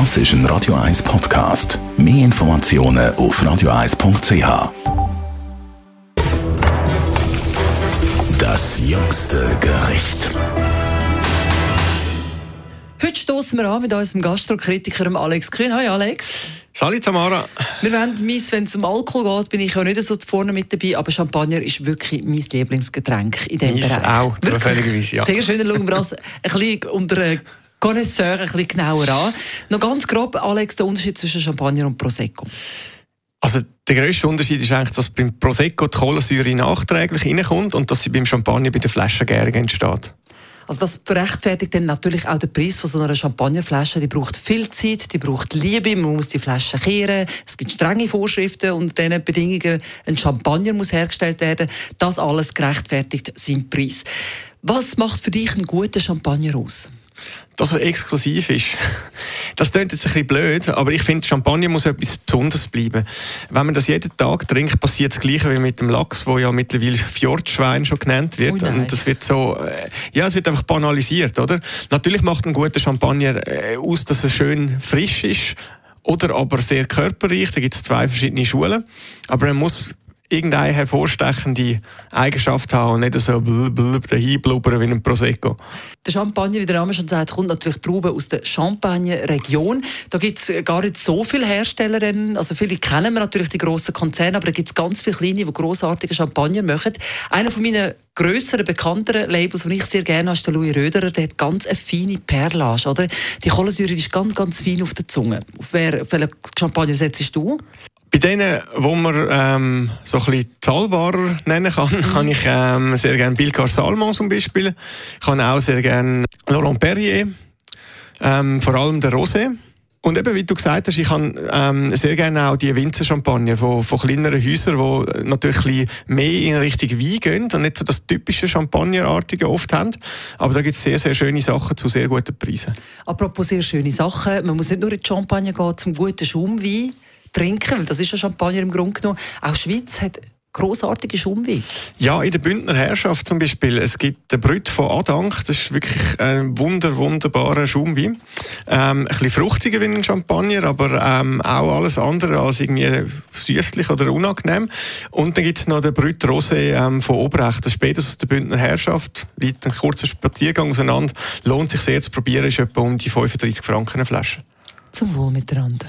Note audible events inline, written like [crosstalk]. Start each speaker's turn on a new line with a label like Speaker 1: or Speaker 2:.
Speaker 1: Das ist ein Radio 1 Podcast. Mehr Informationen auf radio1.ch. Das jüngste Gericht.
Speaker 2: Heute stoßen wir an mit unserem Gastrokritiker Alex Kühn. Hi Alex.
Speaker 3: Salut Tamara.
Speaker 2: Wir wollen meins, wenn es um Alkohol geht, bin ich ja nicht so vorne mit dabei, aber Champagner ist wirklich mein Lieblingsgetränk in diesem Bereich.
Speaker 3: auch, zufälligerweise, ja.
Speaker 2: Sehr schön, dann schauen wir das ein bisschen unter Connoisseur ein bisschen genauer an. Noch ganz grob, Alex, der Unterschied zwischen Champagner und Prosecco.
Speaker 3: Also der grösste Unterschied ist eigentlich, dass beim Prosecco die Kohlensäure nachträglich reinkommt und dass sie beim Champagner bei der Flaschengärung entsteht.
Speaker 2: Also das berechtfertigt dann natürlich auch den Preis von so einer Champagnerflasche. Die braucht viel Zeit, die braucht Liebe, man muss die Flasche kehren. Es gibt strenge Vorschriften und diesen Bedingungen ein Champagner muss hergestellt werden. Das alles gerechtfertigt seinen Preis. Was macht für dich einen guten Champagner aus?
Speaker 3: Dass er exklusiv ist. Das klingt jetzt ein bisschen blöd, aber ich finde, Champagner muss etwas Besonderes bleiben. Wenn man das jeden Tag trinkt, passiert das Gleiche wie mit dem Lachs, wo ja mittlerweile Fjordschwein schon genannt wird.
Speaker 2: Oh
Speaker 3: und das wird so, äh, ja, es wird einfach banalisiert, oder? Natürlich macht ein guter Champagner äh, aus, dass er schön frisch ist, oder aber sehr körperreich. Da gibt es zwei verschiedene Schulen. Aber er muss irgendeine hervorstechende Eigenschaft haben und nicht so blubbern wie ein Prosecco.
Speaker 2: Der Champagner, wie der Name schon sagt, kommt natürlich Trauben aus der Champagne-Region. Da gibt es gar nicht so viele Herstellerinnen. Also viele kennen wir natürlich die grossen Konzerne, aber da gibt es ganz viele kleine, die grossartige Champagner machen. Einer von meinen grösseren, bekannteren Labels, die ich sehr gerne habe, ist der Louis Röderer. Der hat ganz eine feine Perlage. Oder? Die Kohlensäure ist ganz, ganz fein auf der Zunge. Auf welchen Champagner setzt du?
Speaker 3: Bei denen, wo man ähm, so ein bisschen zahlbarer nennen kann, [laughs] mhm. habe ich ähm, sehr gerne Bilcar Salmon zum Beispiel. Ich habe auch sehr gerne Laurent Perrier, ähm, vor allem der Rosé. Und eben, wie du gesagt hast, ich habe ähm, sehr gerne auch die Winzer-Champagner von, von kleineren Häusern, die natürlich mehr in Richtung Wein gehen und nicht so das typische Champagnerartige oft haben. Aber da gibt es sehr, sehr schöne Sachen zu sehr guten Preisen.
Speaker 2: Apropos sehr schöne Sachen, man muss nicht nur in die Champagne gehen zum guten Schaumwein trinken, weil das ist ja Champagner im Grunde genommen. Auch die Schweiz hat grossartige Schaumwein.
Speaker 3: Ja, in der Bündner Herrschaft zum Beispiel. Es gibt den Brüt von Adank. Das ist wirklich ein wunder, wunderbarer Schaumwein. Ähm, ein bisschen fruchtiger wie ein Champagner, aber ähm, auch alles andere als irgendwie süßlich oder unangenehm. Und dann gibt es noch den Brüt Rosé ähm, von Obrecht. Das ist beides aus der Bündner Herrschaft. Weit ein kurzer Spaziergang auseinander. Lohnt sich sehr zu probieren. Ist etwa um die 35 Franken eine Flasche.
Speaker 2: Zum Wohl miteinander.